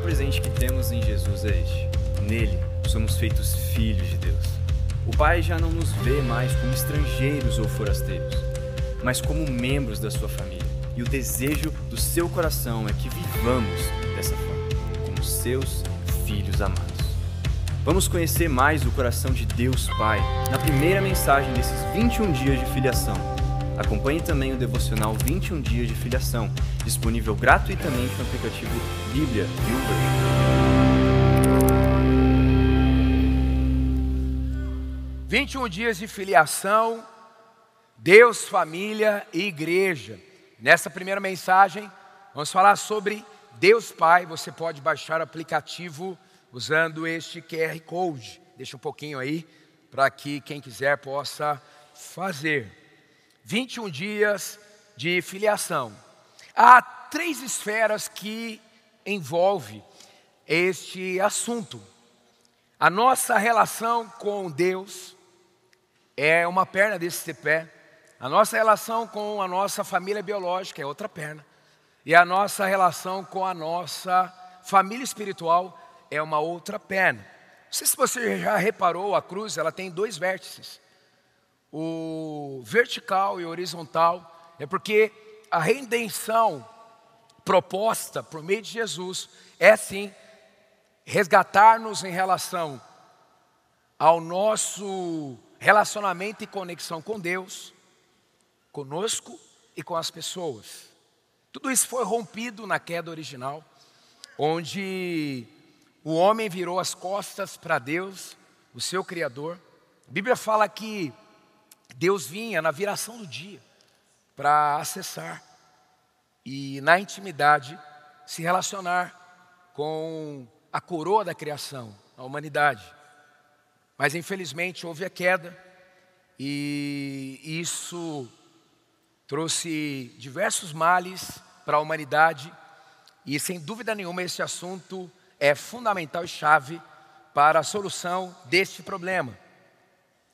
maior presente que temos em Jesus é este. Nele, somos feitos filhos de Deus. O Pai já não nos vê mais como estrangeiros ou forasteiros, mas como membros da sua família. E o desejo do seu coração é que vivamos dessa forma, como seus filhos amados. Vamos conhecer mais o coração de Deus Pai na primeira mensagem desses 21 dias de filiação. Acompanhe também o devocional 21 dias de filiação, disponível gratuitamente no aplicativo Bíblia e 21 dias de filiação, Deus, família e igreja. Nessa primeira mensagem, vamos falar sobre Deus Pai. Você pode baixar o aplicativo usando este QR Code. Deixa um pouquinho aí para que quem quiser possa fazer. 21 dias de filiação. Há três esferas que envolve este assunto. A nossa relação com Deus é uma perna desse pé. A nossa relação com a nossa família biológica é outra perna. E a nossa relação com a nossa família espiritual é uma outra perna. Não sei se você já reparou, a cruz ela tem dois vértices. O vertical e horizontal é porque a redenção proposta por meio de Jesus é sim resgatar-nos em relação ao nosso relacionamento e conexão com Deus, conosco e com as pessoas. Tudo isso foi rompido na queda original, onde o homem virou as costas para Deus, o seu Criador. A Bíblia fala que Deus vinha na viração do dia para acessar e, na intimidade, se relacionar com a coroa da criação, a humanidade. Mas, infelizmente, houve a queda e isso trouxe diversos males para a humanidade e, sem dúvida nenhuma, esse assunto é fundamental e chave para a solução deste problema.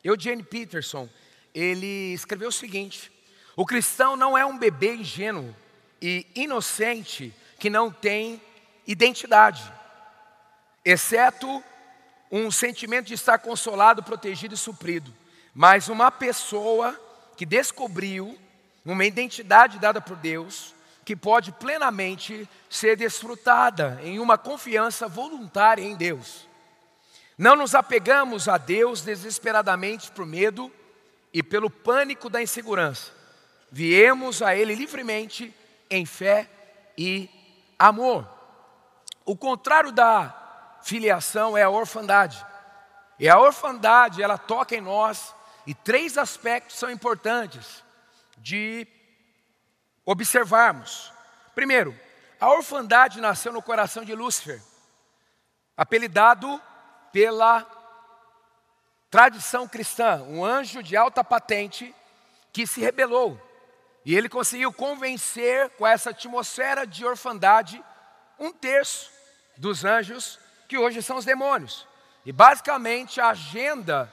Eugene Peterson, ele escreveu o seguinte: o cristão não é um bebê ingênuo e inocente que não tem identidade, exceto um sentimento de estar consolado, protegido e suprido, mas uma pessoa que descobriu uma identidade dada por Deus, que pode plenamente ser desfrutada em uma confiança voluntária em Deus. Não nos apegamos a Deus desesperadamente por medo e pelo pânico da insegurança. Viemos a Ele livremente em fé e amor. O contrário da filiação é a orfandade. E a orfandade, ela toca em nós, e três aspectos são importantes de observarmos. Primeiro, a orfandade nasceu no coração de Lúcifer, apelidado pela tradição cristã, um anjo de alta patente que se rebelou. E ele conseguiu convencer com essa atmosfera de orfandade um terço dos anjos que hoje são os demônios. E basicamente a agenda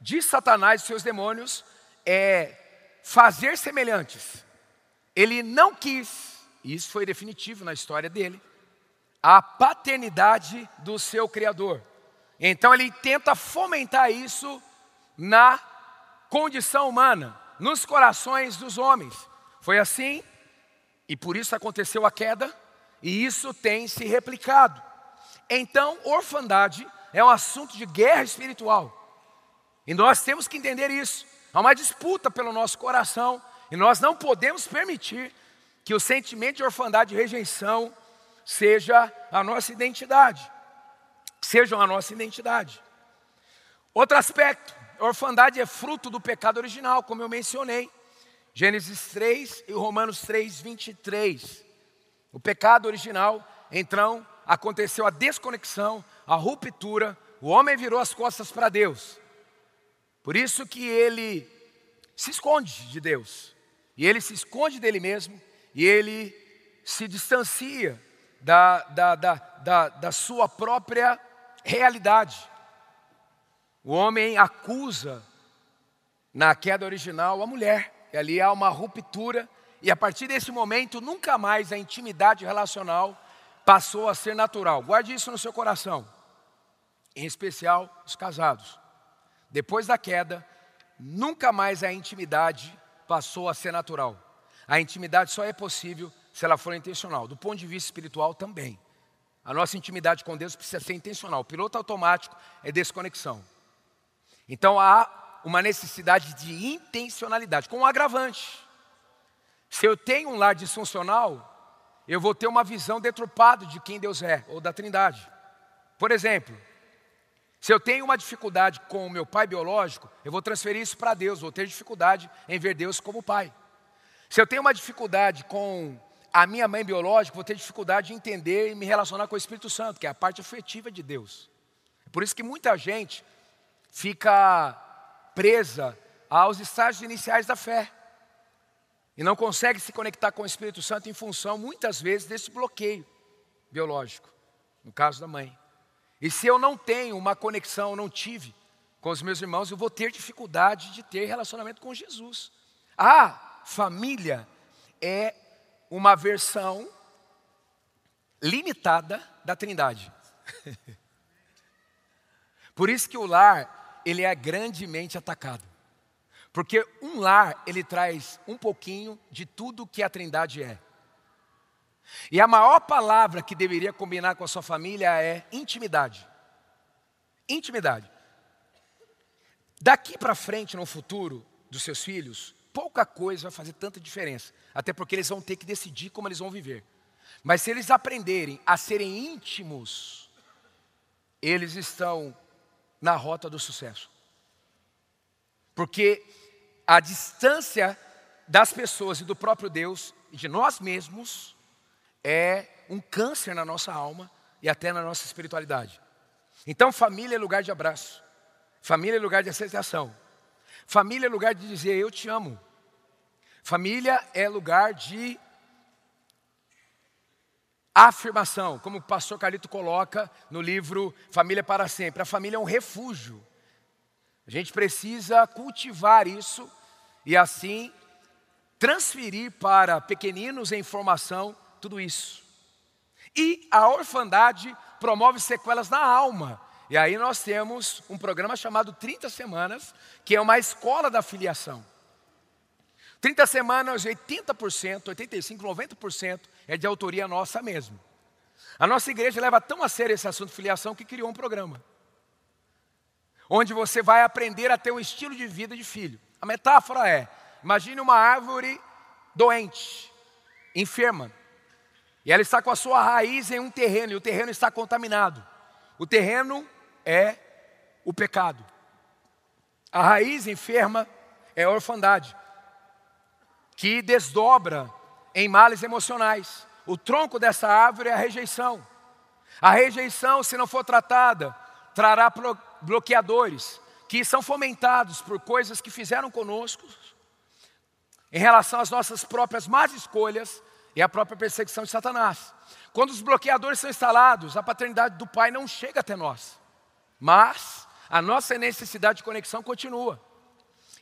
de Satanás e seus demônios é fazer semelhantes, ele não quis, e isso foi definitivo na história dele, a paternidade do seu Criador. Então ele tenta fomentar isso na condição humana, nos corações dos homens. Foi assim, e por isso aconteceu a queda, e isso tem se replicado. Então, orfandade é um assunto de guerra espiritual. E nós temos que entender isso. Há uma disputa pelo nosso coração e nós não podemos permitir que o sentimento de orfandade e rejeição seja a nossa identidade. Sejam a nossa identidade. Outro aspecto, orfandade é fruto do pecado original, como eu mencionei. Gênesis 3 e Romanos 3, 23. O pecado original, então, aconteceu a desconexão, a ruptura, o homem virou as costas para Deus. Por isso que ele se esconde de Deus. E ele se esconde dele mesmo e ele se distancia da, da, da, da, da sua própria realidade. O homem acusa, na queda original, a mulher. E ali há uma ruptura, e a partir desse momento, nunca mais a intimidade relacional passou a ser natural. Guarde isso no seu coração, em especial os casados. Depois da queda, nunca mais a intimidade passou a ser natural. A intimidade só é possível se ela for intencional. Do ponto de vista espiritual também. A nossa intimidade com Deus precisa ser intencional. O piloto automático é desconexão. Então há uma necessidade de intencionalidade, com um agravante. Se eu tenho um lar disfuncional, eu vou ter uma visão deturpada de quem Deus é, ou da Trindade. Por exemplo, se eu tenho uma dificuldade com o meu pai biológico, eu vou transferir isso para Deus, vou ter dificuldade em ver Deus como pai. Se eu tenho uma dificuldade com a minha mãe biológica, vou ter dificuldade de entender e me relacionar com o Espírito Santo, que é a parte afetiva de Deus. É por isso que muita gente fica presa aos estágios iniciais da fé e não consegue se conectar com o Espírito Santo em função, muitas vezes, desse bloqueio biológico, no caso da mãe. E se eu não tenho uma conexão, não tive com os meus irmãos, eu vou ter dificuldade de ter relacionamento com Jesus. A família é uma versão limitada da Trindade. Por isso que o lar, ele é grandemente atacado. Porque um lar, ele traz um pouquinho de tudo que a Trindade é. E a maior palavra que deveria combinar com a sua família é intimidade. Intimidade. Daqui para frente, no futuro dos seus filhos, pouca coisa vai fazer tanta diferença. Até porque eles vão ter que decidir como eles vão viver. Mas se eles aprenderem a serem íntimos, eles estão na rota do sucesso. Porque a distância das pessoas e do próprio Deus e de nós mesmos é um câncer na nossa alma e até na nossa espiritualidade. Então, família é lugar de abraço, família é lugar de aceitação, família é lugar de dizer eu te amo, família é lugar de afirmação, como o pastor Carlito coloca no livro Família para Sempre. A família é um refúgio. A gente precisa cultivar isso e assim transferir para pequeninos em formação tudo isso. E a orfandade promove sequelas na alma. E aí nós temos um programa chamado 30 Semanas, que é uma escola da filiação. 30 semanas, 80%, 85%, 90% é de autoria nossa mesmo. A nossa igreja leva tão a sério esse assunto de filiação que criou um programa. Onde você vai aprender a ter um estilo de vida de filho. A metáfora é: imagine uma árvore doente, enferma, e ela está com a sua raiz em um terreno, e o terreno está contaminado. O terreno é o pecado. A raiz enferma é a orfandade que desdobra em males emocionais. O tronco dessa árvore é a rejeição. A rejeição, se não for tratada, trará bloqueadores que são fomentados por coisas que fizeram conosco em relação às nossas próprias más escolhas e à própria perseguição de Satanás. Quando os bloqueadores são instalados, a paternidade do Pai não chega até nós, mas a nossa necessidade de conexão continua.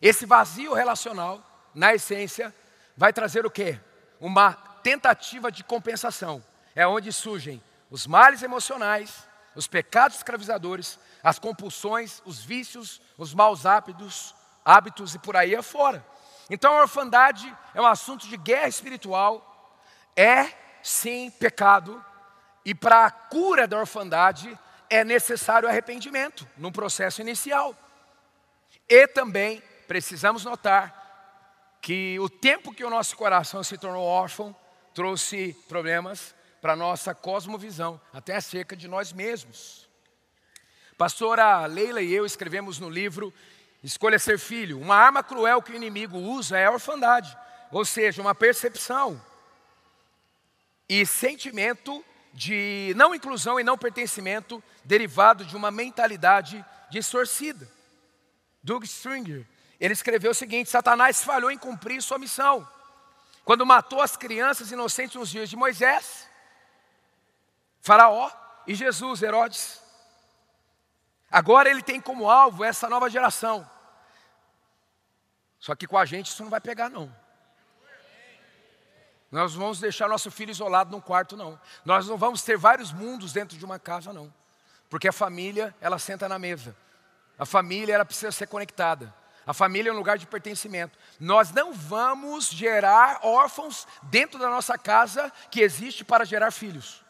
Esse vazio relacional, na essência, vai trazer o quê? Uma tentativa de compensação. É onde surgem os males emocionais, os pecados escravizadores, as compulsões, os vícios, os maus hábitos, hábitos e por aí afora. Então a orfandade é um assunto de guerra espiritual, é sim pecado, e para a cura da orfandade é necessário arrependimento num processo inicial. E também precisamos notar que o tempo que o nosso coração se tornou órfão trouxe problemas para a nossa cosmovisão, até acerca de nós mesmos. Pastora Leila e eu escrevemos no livro Escolha Ser Filho. Uma arma cruel que o inimigo usa é a orfandade, ou seja, uma percepção e sentimento de não inclusão e não pertencimento derivado de uma mentalidade distorcida. Doug Stringer ele escreveu o seguinte: Satanás falhou em cumprir sua missão. Quando matou as crianças inocentes nos dias de Moisés, Faraó e Jesus, Herodes. Agora ele tem como alvo essa nova geração. Só que com a gente isso não vai pegar, não. Nós não vamos deixar nosso filho isolado num quarto, não. Nós não vamos ter vários mundos dentro de uma casa, não. Porque a família, ela senta na mesa. A família, ela precisa ser conectada. A família é um lugar de pertencimento. Nós não vamos gerar órfãos dentro da nossa casa que existe para gerar filhos.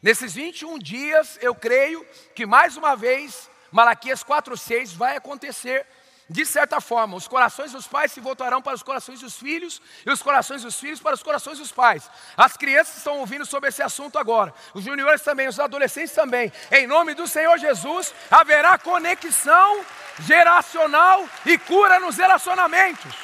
Nesses 21 dias, eu creio que mais uma vez, Malaquias 4,6 vai acontecer de certa forma, os corações dos pais se voltarão para os corações dos filhos e os corações dos filhos para os corações dos pais. As crianças estão ouvindo sobre esse assunto agora, os juniores também, os adolescentes também. Em nome do Senhor Jesus, haverá conexão geracional e cura nos relacionamentos.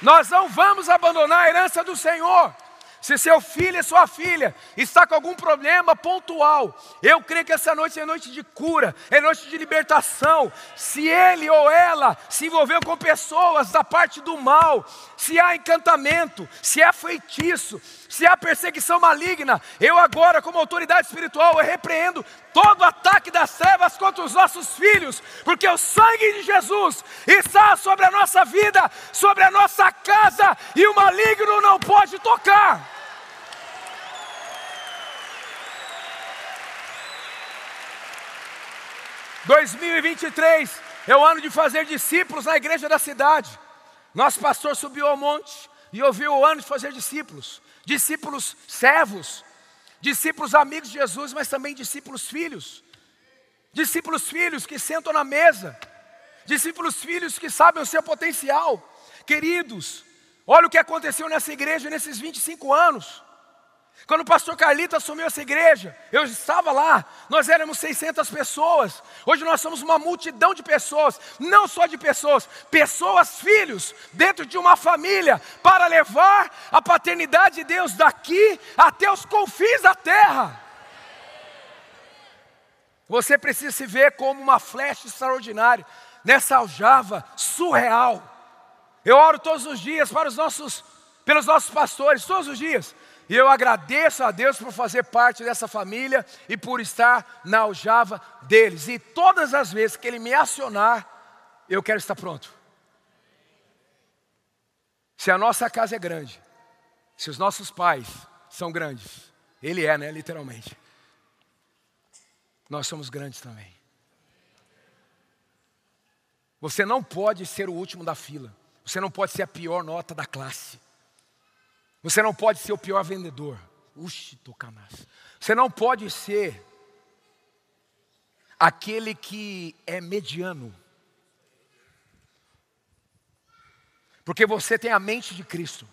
Nós não vamos abandonar a herança do Senhor. Se seu filho e sua filha está com algum problema pontual, eu creio que essa noite é noite de cura, é noite de libertação. Se ele ou ela se envolveu com pessoas da parte do mal, se há encantamento, se há feitiço, se há perseguição maligna, eu agora, como autoridade espiritual, eu repreendo todo ataque das trevas contra os nossos filhos, porque o sangue de Jesus está sobre a nossa vida, sobre a nossa casa, e o maligno não pode tocar. 2023 é o ano de fazer discípulos na igreja da cidade. Nosso pastor subiu ao monte e ouviu o ano de fazer discípulos, discípulos servos, discípulos amigos de Jesus, mas também discípulos filhos. Discípulos filhos que sentam na mesa, discípulos filhos que sabem o seu potencial. Queridos, olha o que aconteceu nessa igreja nesses 25 anos. Quando o pastor Carlito assumiu essa igreja, eu estava lá, nós éramos 600 pessoas. Hoje nós somos uma multidão de pessoas, não só de pessoas, pessoas, filhos, dentro de uma família, para levar a paternidade de Deus daqui até os confins da terra. Você precisa se ver como uma flecha extraordinária, nessa aljava surreal. Eu oro todos os dias para os nossos, pelos nossos pastores, todos os dias. E eu agradeço a Deus por fazer parte dessa família e por estar na aljava deles. E todas as vezes que Ele me acionar, eu quero estar pronto. Se a nossa casa é grande, se os nossos pais são grandes, Ele é, né, literalmente. Nós somos grandes também. Você não pode ser o último da fila. Você não pode ser a pior nota da classe. Você não pode ser o pior vendedor. Uxi, tocamas. Você não pode ser aquele que é mediano. Porque você tem a mente de Cristo.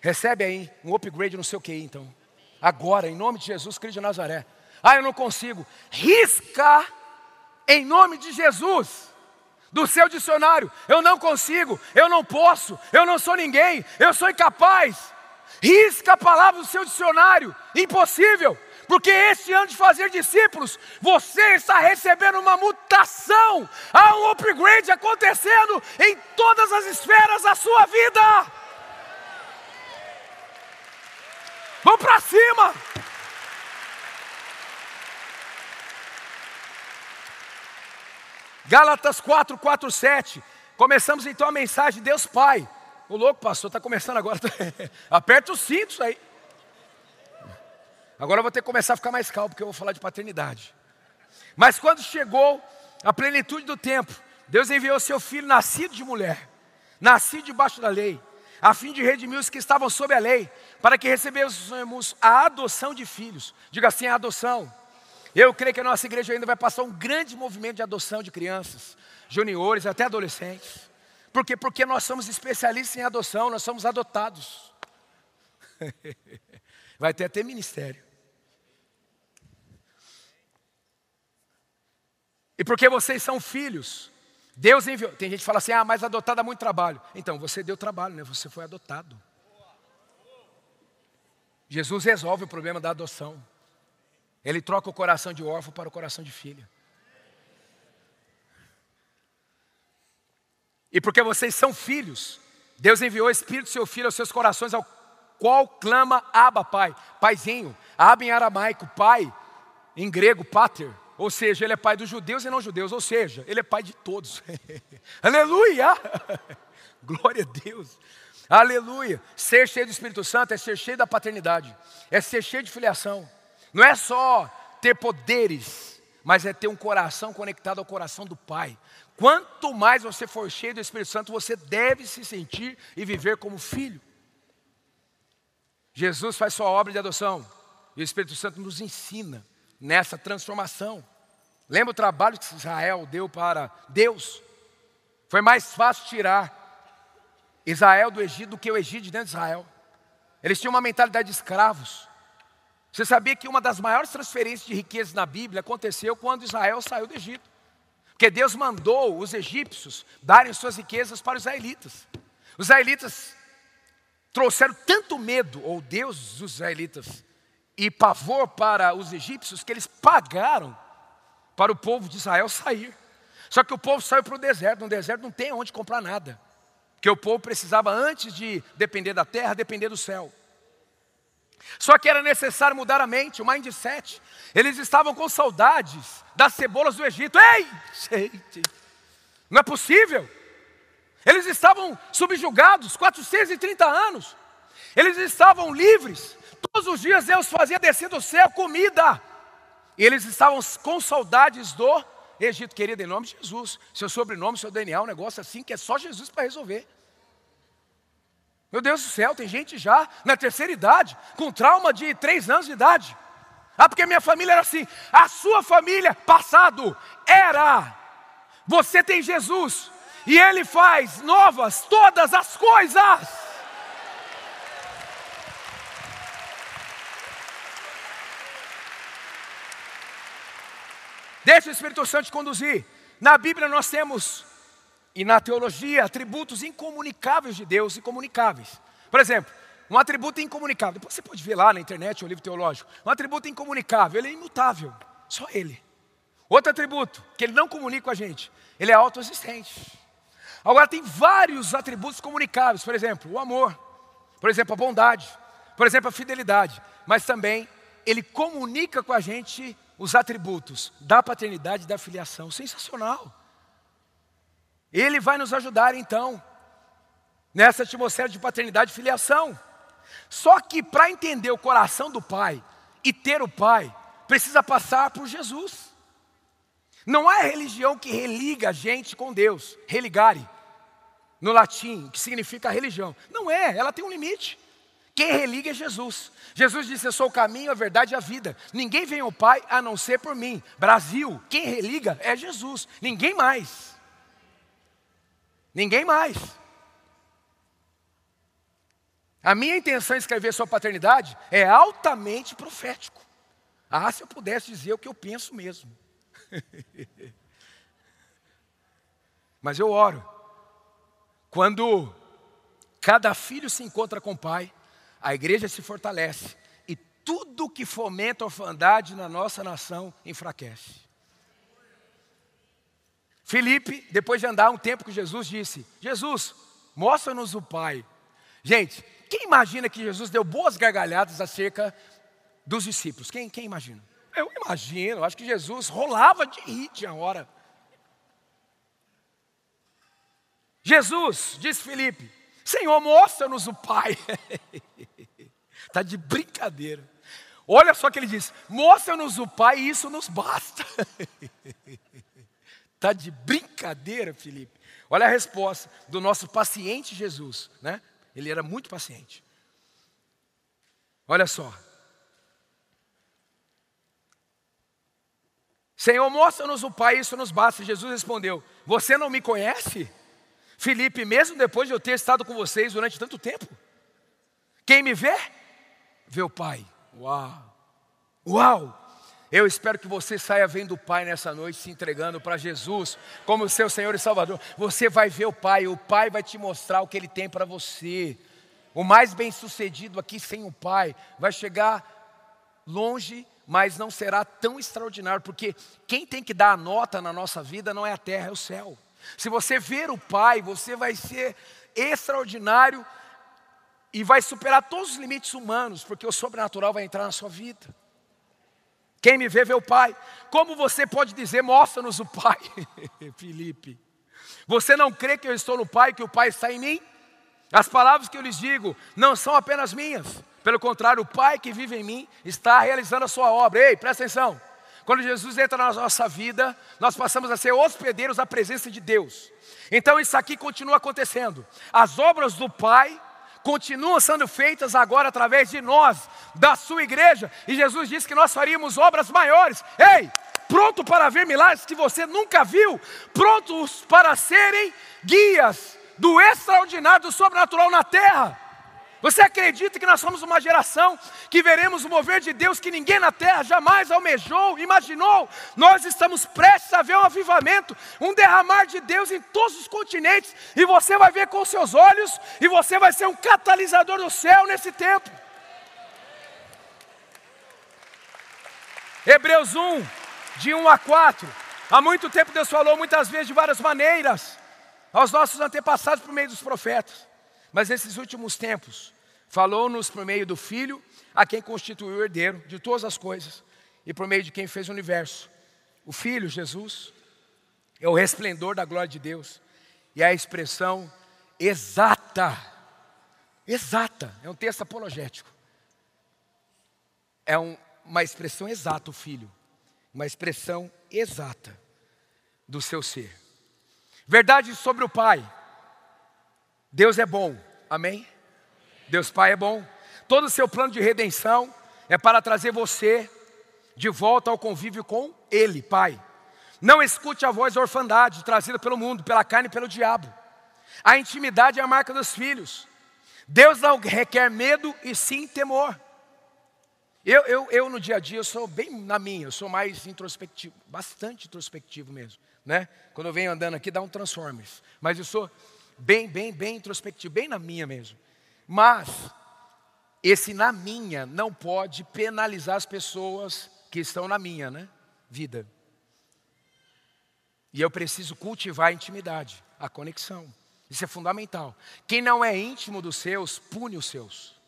Recebe aí um upgrade no seu QI, então. Agora, em nome de Jesus Cristo de Nazaré. Ah, eu não consigo. Risca em nome de Jesus do seu dicionário. Eu não consigo, eu não posso, eu não sou ninguém, eu sou incapaz. Risca a palavra do seu dicionário. Impossível. Porque este ano de fazer discípulos, você está recebendo uma mutação, há um upgrade acontecendo em todas as esferas da sua vida. Vamos para cima! Gálatas 4, 4, 7. Começamos então a mensagem de Deus Pai. O louco, pastor, está começando agora. Aperta os cintos aí. Agora eu vou ter que começar a ficar mais calmo, porque eu vou falar de paternidade. Mas quando chegou a plenitude do tempo, Deus enviou seu filho nascido de mulher, nascido debaixo da lei, a fim de redimir os que estavam sob a lei, para que recebêssemos a adoção de filhos. Diga assim: a adoção. Eu creio que a nossa igreja ainda vai passar um grande movimento de adoção de crianças, juniores, até adolescentes. Por quê? Porque nós somos especialistas em adoção, nós somos adotados. Vai ter até ministério. E porque vocês são filhos, Deus enviou. Tem gente que fala assim: ah, mas adotado dá muito trabalho. Então, você deu trabalho, né? Você foi adotado. Jesus resolve o problema da adoção. Ele troca o coração de órfão para o coração de filho. E porque vocês são filhos, Deus enviou o Espírito do seu Filho aos seus corações, ao qual clama Abba, Pai, Paizinho. Abba em aramaico, Pai, em grego, Pater. ou seja, Ele é pai dos judeus e não judeus, ou seja, Ele é pai de todos. Aleluia! Glória a Deus. Aleluia. Ser cheio do Espírito Santo é ser cheio da paternidade, é ser cheio de filiação. Não é só ter poderes, mas é ter um coração conectado ao coração do Pai. Quanto mais você for cheio do Espírito Santo, você deve se sentir e viver como filho. Jesus faz sua obra de adoção e o Espírito Santo nos ensina nessa transformação. Lembra o trabalho que Israel deu para Deus? Foi mais fácil tirar Israel do Egito do que o Egito de dentro de Israel. Eles tinham uma mentalidade de escravos. Você sabia que uma das maiores transferências de riquezas na Bíblia aconteceu quando Israel saiu do Egito? Porque Deus mandou os egípcios darem suas riquezas para os israelitas. Os israelitas trouxeram tanto medo, ou Deus dos israelitas, e pavor para os egípcios, que eles pagaram para o povo de Israel sair. Só que o povo saiu para o deserto, no deserto não tem onde comprar nada. Porque o povo precisava, antes de depender da terra, depender do céu. Só que era necessário mudar a mente, o mindset. Eles estavam com saudades das cebolas do Egito. Ei, gente, não é possível. Eles estavam subjugados, 430 anos. Eles estavam livres. Todos os dias Deus fazia descer do céu comida. E eles estavam com saudades do Egito, querido, em nome de Jesus. Seu sobrenome, seu DNA, um negócio assim que é só Jesus para resolver. Meu Deus do céu, tem gente já na terceira idade, com trauma de três anos de idade. Ah, porque minha família era assim. A sua família, passado, era. Você tem Jesus, e Ele faz novas todas as coisas. Deixa o Espírito Santo te conduzir. Na Bíblia nós temos, e na teologia, atributos incomunicáveis de Deus e comunicáveis. Por exemplo, um atributo incomunicável. Depois você pode ver lá na internet o livro teológico. Um atributo incomunicável, ele é imutável. Só ele. Outro atributo, que ele não comunica com a gente, ele é autoexistente. Agora tem vários atributos comunicáveis, por exemplo, o amor, por exemplo, a bondade, por exemplo, a fidelidade, mas também ele comunica com a gente os atributos da paternidade e da filiação. Sensacional. Ele vai nos ajudar então nessa atmosfera de paternidade e filiação. Só que para entender o coração do pai e ter o pai, precisa passar por Jesus. Não é religião que religa a gente com Deus, religare, no latim, que significa religião. Não é, ela tem um limite. Quem religa é Jesus. Jesus disse: Eu sou o caminho, a verdade e a vida. Ninguém vem ao Pai a não ser por mim. Brasil, quem religa é Jesus. Ninguém mais. Ninguém mais. A minha intenção em escrever sobre paternidade é altamente profético. Ah, se eu pudesse dizer o que eu penso mesmo. Mas eu oro. Quando cada filho se encontra com o pai, a igreja se fortalece e tudo que fomenta a orfandade na nossa nação enfraquece. Felipe, depois de andar um tempo com Jesus, disse: Jesus, mostra-nos o Pai. Gente, quem imagina que Jesus deu boas gargalhadas acerca dos discípulos? Quem, quem imagina? Eu imagino, acho que Jesus rolava de rir tinha hora. Jesus, disse Felipe, Senhor, mostra-nos o Pai. Está de brincadeira. Olha só que ele diz: mostra-nos o Pai e isso nos basta. Está de brincadeira, Felipe. Olha a resposta do nosso paciente Jesus, né? Ele era muito paciente. Olha só. Senhor, mostra-nos o Pai, isso nos basta. Jesus respondeu: Você não me conhece? Felipe, mesmo depois de eu ter estado com vocês durante tanto tempo, quem me vê, vê o Pai. Uau! Uau! Eu espero que você saia vendo o Pai nessa noite, se entregando para Jesus como seu Senhor e Salvador. Você vai ver o Pai, o Pai vai te mostrar o que Ele tem para você. O mais bem sucedido aqui sem o Pai vai chegar longe, mas não será tão extraordinário, porque quem tem que dar a nota na nossa vida não é a terra, é o céu. Se você ver o Pai, você vai ser extraordinário e vai superar todos os limites humanos, porque o sobrenatural vai entrar na sua vida. Quem me vê, vê o Pai. Como você pode dizer, mostra-nos o Pai? Felipe, você não crê que eu estou no Pai, que o Pai está em mim? As palavras que eu lhes digo não são apenas minhas. Pelo contrário, o Pai que vive em mim está realizando a sua obra. Ei, presta atenção. Quando Jesus entra na nossa vida, nós passamos a ser hospedeiros da presença de Deus. Então isso aqui continua acontecendo. As obras do Pai continuam sendo feitas agora através de nós, da sua igreja. E Jesus disse que nós faríamos obras maiores. Ei, pronto para ver milagres que você nunca viu, prontos para serem guias do extraordinário, do sobrenatural na terra. Você acredita que nós somos uma geração que veremos o mover de Deus que ninguém na terra jamais almejou, imaginou? Nós estamos prestes a ver um avivamento, um derramar de Deus em todos os continentes, e você vai ver com seus olhos, e você vai ser um catalisador do céu nesse tempo. Hebreus 1, de 1 a 4. Há muito tempo Deus falou muitas vezes de várias maneiras aos nossos antepassados por meio dos profetas. Mas nesses últimos tempos, falou-nos por meio do Filho, a quem constituiu o herdeiro de todas as coisas, e por meio de quem fez o universo. O Filho, Jesus, é o resplendor da glória de Deus, e é a expressão exata, exata, é um texto apologético. É um, uma expressão exata, o Filho, uma expressão exata do seu ser. Verdade sobre o Pai. Deus é bom, amém? Deus Pai é bom. Todo o seu plano de redenção é para trazer você de volta ao convívio com Ele, Pai. Não escute a voz da orfandade trazida pelo mundo, pela carne e pelo diabo. A intimidade é a marca dos filhos. Deus não requer medo e sim temor. Eu, eu, eu no dia a dia eu sou bem na minha, eu sou mais introspectivo, bastante introspectivo mesmo, né? Quando eu venho andando aqui dá um Transformers, mas eu sou bem, bem, bem introspectivo, bem na minha mesmo. Mas esse na minha não pode penalizar as pessoas que estão na minha, né? Vida. E eu preciso cultivar a intimidade, a conexão. Isso é fundamental. Quem não é íntimo dos seus, pune os seus.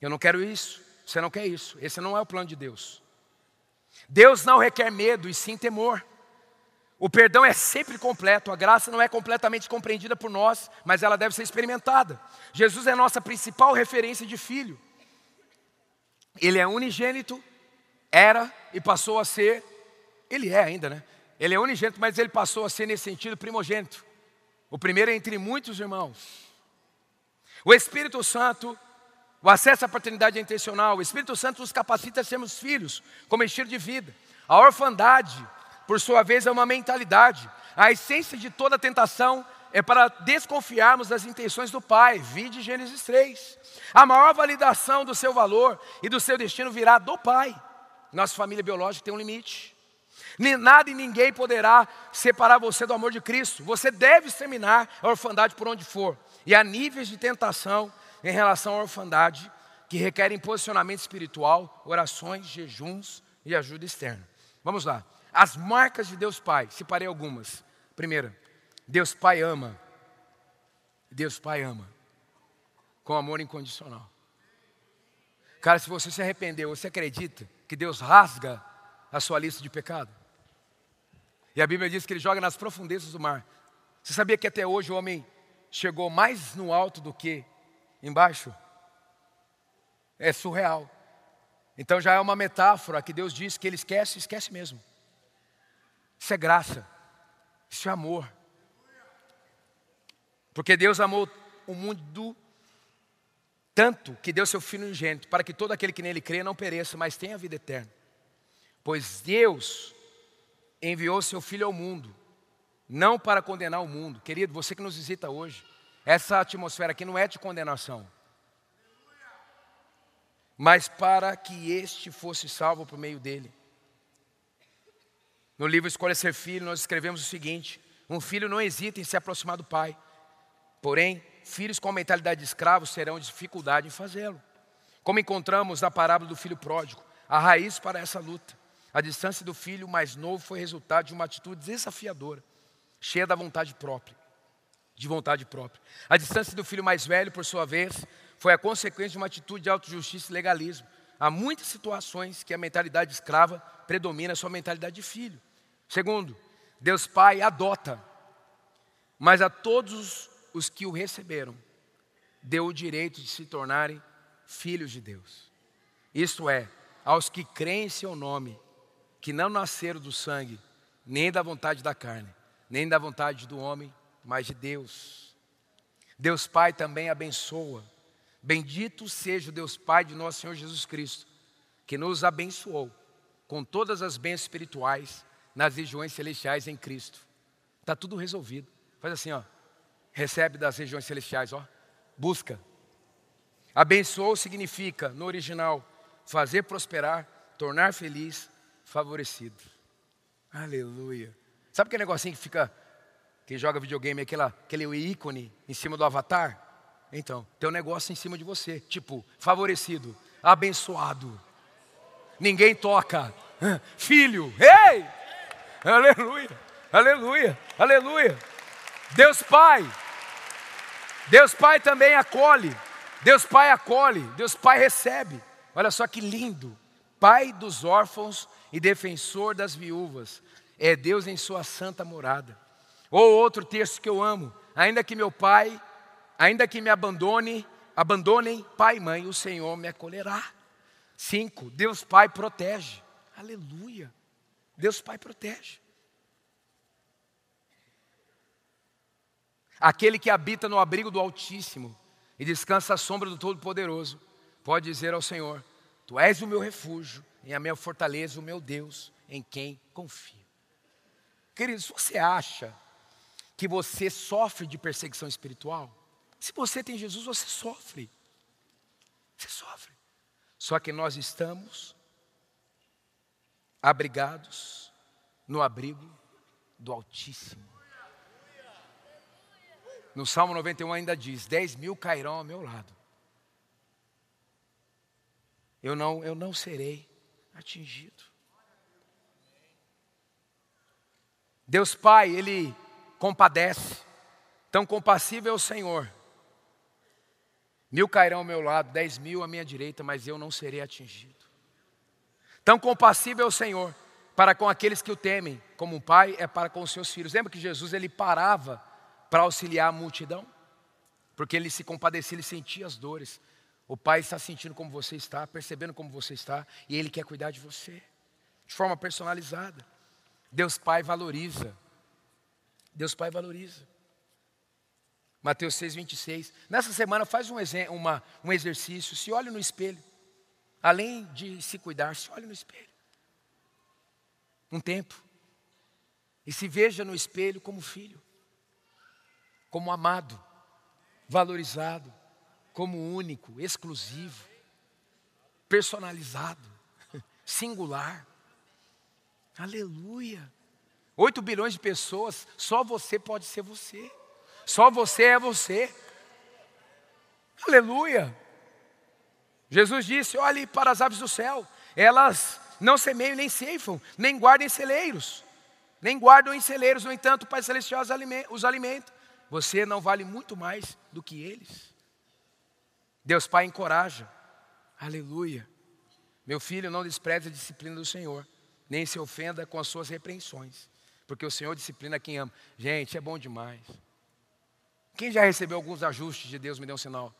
Eu não quero isso, você não quer isso. Esse não é o plano de Deus. Deus não requer medo e sim temor. O perdão é sempre completo, a graça não é completamente compreendida por nós, mas ela deve ser experimentada. Jesus é nossa principal referência de filho. Ele é unigênito, era e passou a ser, ele é ainda, né? Ele é unigênito, mas ele passou a ser nesse sentido primogênito. O primeiro é entre muitos irmãos. O Espírito Santo, o acesso à paternidade é intencional. O Espírito Santo nos capacita a sermos filhos, como estilo de vida. A orfandade por sua vez, é uma mentalidade. A essência de toda tentação é para desconfiarmos das intenções do Pai. Vide Gênesis 3. A maior validação do seu valor e do seu destino virá do Pai. Nossa família biológica tem um limite. Nada e ninguém poderá separar você do amor de Cristo. Você deve exterminar a orfandade por onde for. E há níveis de tentação em relação à orfandade que requerem posicionamento espiritual, orações, jejuns e ajuda externa. Vamos lá. As marcas de Deus Pai, separei algumas. Primeira, Deus Pai ama. Deus Pai ama. Com amor incondicional. Cara, se você se arrependeu, você acredita que Deus rasga a sua lista de pecado? E a Bíblia diz que ele joga nas profundezas do mar. Você sabia que até hoje o homem chegou mais no alto do que embaixo? É surreal. Então já é uma metáfora que Deus diz que ele esquece, esquece mesmo. Isso é graça. Isso é amor. Porque Deus amou o mundo tanto que deu seu Filho unigênito, para que todo aquele que nele crê não pereça, mas tenha vida eterna. Pois Deus enviou seu Filho ao mundo, não para condenar o mundo. Querido, você que nos visita hoje, essa atmosfera aqui não é de condenação, mas para que este fosse salvo por meio dele. No livro Escolha Ser Filho, nós escrevemos o seguinte: um filho não hesita em se aproximar do pai, porém, filhos com mentalidade de escravo serão dificuldade em fazê-lo. Como encontramos na parábola do filho pródigo, a raiz para essa luta. A distância do filho mais novo foi resultado de uma atitude desafiadora, cheia da vontade própria, de vontade própria. A distância do filho mais velho, por sua vez, foi a consequência de uma atitude de autojustiça e legalismo. Há muitas situações que a mentalidade escrava predomina a mentalidade de filho. Segundo, Deus Pai adota, mas a todos os que o receberam, deu o direito de se tornarem filhos de Deus. Isto é, aos que creem em seu nome, que não nasceram do sangue, nem da vontade da carne, nem da vontade do homem, mas de Deus. Deus Pai também abençoa. Bendito seja o Deus Pai de nosso Senhor Jesus Cristo, que nos abençoou com todas as bênçãos espirituais nas regiões celestiais em Cristo. Está tudo resolvido. Faz assim, ó. Recebe das regiões celestiais, ó. Busca. Abençoou significa, no original, fazer prosperar, tornar feliz, favorecido. Aleluia. Sabe aquele negocinho que fica, que joga videogame, aquela, aquele ícone em cima do avatar? Então, tem um negócio em cima de você, tipo, favorecido, abençoado. Ninguém toca. Filho, ei! Aleluia, aleluia, aleluia. Deus Pai. Deus Pai também acolhe. Deus Pai acolhe. Deus Pai recebe. Olha só que lindo. Pai dos órfãos e defensor das viúvas. É Deus em sua santa morada. Ou outro texto que eu amo. Ainda que meu pai, ainda que me abandone, abandonem pai e mãe, o Senhor me acolherá. Cinco, Deus Pai protege. Aleluia. Deus Pai protege. Aquele que habita no abrigo do Altíssimo e descansa à sombra do Todo-Poderoso, pode dizer ao Senhor: Tu és o meu refúgio, e a minha fortaleza, o meu Deus, em quem confio. Queridos, você acha que você sofre de perseguição espiritual? Se você tem Jesus, você sofre. Você sofre. Só que nós estamos abrigados no abrigo do Altíssimo. No Salmo 91 ainda diz: Dez mil cairão ao meu lado. Eu não, eu não serei atingido. Deus Pai, Ele compadece. Tão compassível é o Senhor. Mil cairão ao meu lado, dez mil à minha direita, mas eu não serei atingido. Tão compassível é o Senhor para com aqueles que o temem, como um pai é para com os seus filhos. Lembra que Jesus ele parava para auxiliar a multidão? Porque ele se compadecia, ele sentia as dores. O pai está sentindo como você está, percebendo como você está, e ele quer cuidar de você, de forma personalizada. Deus Pai valoriza. Deus Pai valoriza. Mateus 6, 26. Nessa semana, faz um, uma, um exercício, se olhe no espelho. Além de se cuidar, se olhe no espelho. Um tempo. E se veja no espelho como filho, como amado, valorizado, como único, exclusivo, personalizado, singular. Aleluia. 8 bilhões de pessoas, só você pode ser você. Só você é você. Aleluia. Jesus disse: olhe para as aves do céu, elas não semeiam nem ceifam, nem guardam em celeiros, nem guardam em celeiros, no entanto, o Pai Celestial os alimenta. Você não vale muito mais do que eles. Deus Pai encoraja, aleluia. Meu filho, não despreze a disciplina do Senhor, nem se ofenda com as suas repreensões, porque o Senhor disciplina quem ama. Gente, é bom demais. Quem já recebeu alguns ajustes de Deus, me dê um sinal.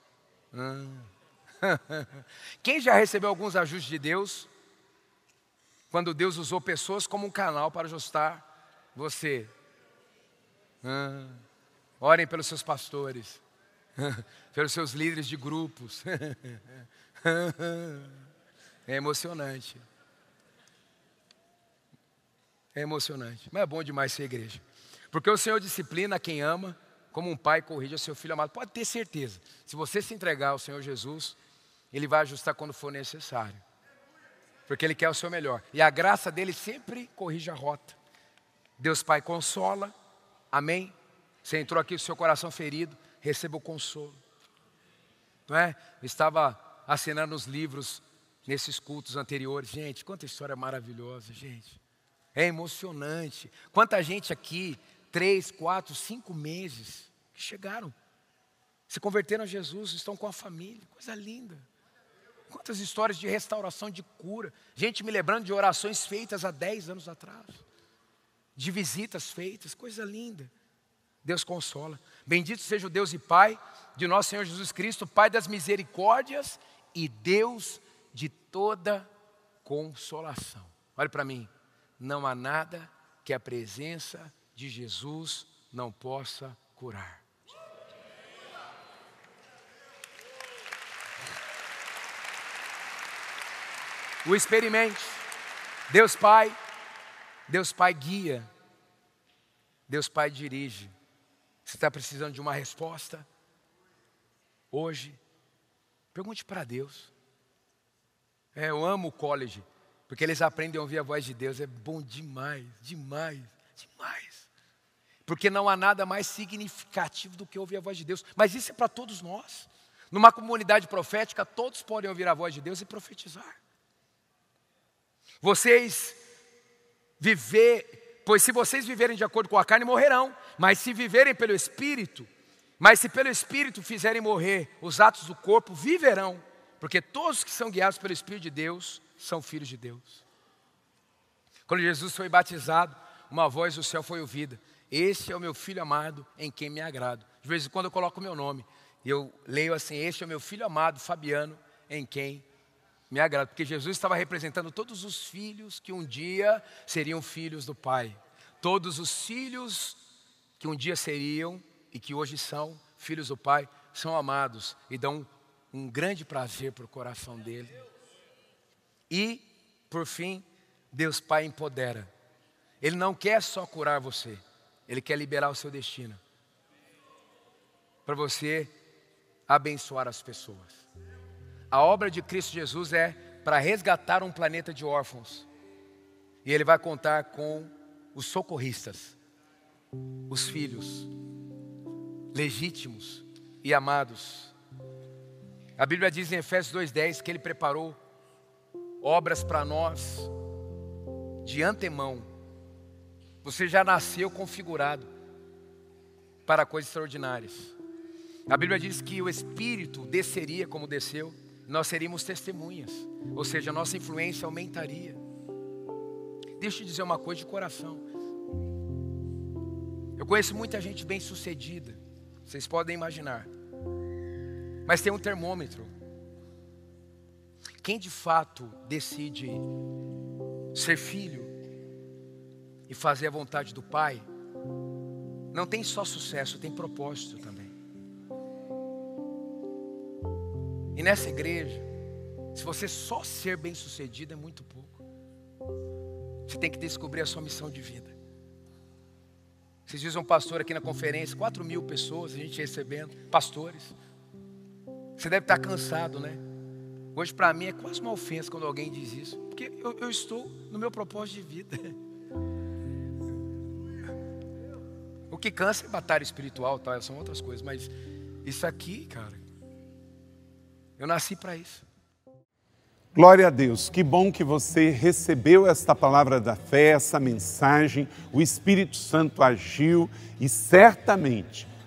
Hum. Quem já recebeu alguns ajustes de Deus? Quando Deus usou pessoas como um canal para ajustar você. Ah, orem pelos seus pastores, pelos seus líderes de grupos. É emocionante. É emocionante. Mas é bom demais ser igreja. Porque o Senhor disciplina quem ama, como um pai corrige o seu filho amado. Pode ter certeza. Se você se entregar ao Senhor Jesus, ele vai ajustar quando for necessário. Porque Ele quer o seu melhor. E a graça dele sempre corrige a rota. Deus Pai consola. Amém? Você entrou aqui com seu coração ferido, receba o consolo. Não é? Estava assinando os livros nesses cultos anteriores. Gente, quanta história maravilhosa, gente. É emocionante. Quanta gente aqui, três, quatro, cinco meses, que chegaram, se converteram a Jesus, estão com a família. Coisa linda. Quantas histórias de restauração, de cura. Gente me lembrando de orações feitas há 10 anos atrás. De visitas feitas, coisa linda. Deus consola. Bendito seja o Deus e Pai de nosso Senhor Jesus Cristo, Pai das misericórdias e Deus de toda consolação. Olhe para mim, não há nada que a presença de Jesus não possa curar. O experimente. Deus Pai, Deus Pai guia, Deus Pai dirige. Você está precisando de uma resposta? Hoje, pergunte para Deus. É, eu amo o college, porque eles aprendem a ouvir a voz de Deus. É bom demais, demais, demais. Porque não há nada mais significativo do que ouvir a voz de Deus. Mas isso é para todos nós. Numa comunidade profética, todos podem ouvir a voz de Deus e profetizar. Vocês viver, pois se vocês viverem de acordo com a carne, morrerão. Mas se viverem pelo Espírito, mas se pelo Espírito fizerem morrer os atos do corpo, viverão. Porque todos que são guiados pelo Espírito de Deus são filhos de Deus. Quando Jesus foi batizado, uma voz do céu foi ouvida: Este é o meu filho amado, em quem me agrado. De vez em quando eu coloco o meu nome, e eu leio assim: Este é o meu filho amado, Fabiano, em quem me agrado. Porque Jesus estava representando todos os filhos que um dia seriam filhos do Pai. Todos os filhos que um dia seriam e que hoje são filhos do Pai, são amados e dão um grande prazer para o coração dele. E, por fim, Deus Pai empodera. Ele não quer só curar você, Ele quer liberar o seu destino. Para você abençoar as pessoas. A obra de Cristo Jesus é para resgatar um planeta de órfãos. E Ele vai contar com os socorristas, os filhos legítimos e amados a Bíblia diz em Efésios 2,10 que Ele preparou obras para nós de antemão. Você já nasceu configurado para coisas extraordinárias. A Bíblia diz que o Espírito desceria como desceu, nós seríamos testemunhas, ou seja, nossa influência aumentaria. Deixa eu dizer uma coisa de coração. Eu conheço muita gente bem sucedida, vocês podem imaginar. Mas tem um termômetro. Quem de fato decide ser filho e fazer a vontade do Pai, não tem só sucesso, tem propósito também. E nessa igreja, se você só ser bem sucedido é muito pouco. Você tem que descobrir a sua missão de vida. Vocês dizem um pastor aqui na conferência, 4 mil pessoas, a gente recebendo, pastores. Você deve estar cansado, né? Hoje, para mim, é quase uma ofensa quando alguém diz isso, porque eu, eu estou no meu propósito de vida. O que cansa é batalha espiritual, tá? são outras coisas, mas isso aqui, cara, eu nasci para isso. Glória a Deus, que bom que você recebeu esta palavra da fé, essa mensagem, o Espírito Santo agiu e certamente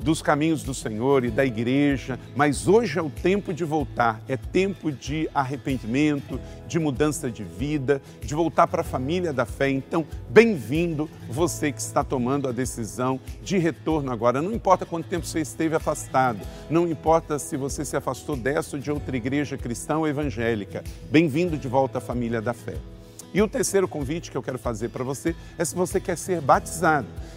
dos caminhos do Senhor e da igreja, mas hoje é o tempo de voltar, é tempo de arrependimento, de mudança de vida, de voltar para a família da fé. Então, bem-vindo você que está tomando a decisão de retorno agora. Não importa quanto tempo você esteve afastado, não importa se você se afastou dessa ou de outra igreja cristã ou evangélica, bem-vindo de volta à família da fé. E o terceiro convite que eu quero fazer para você é se você quer ser batizado.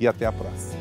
e até a próxima.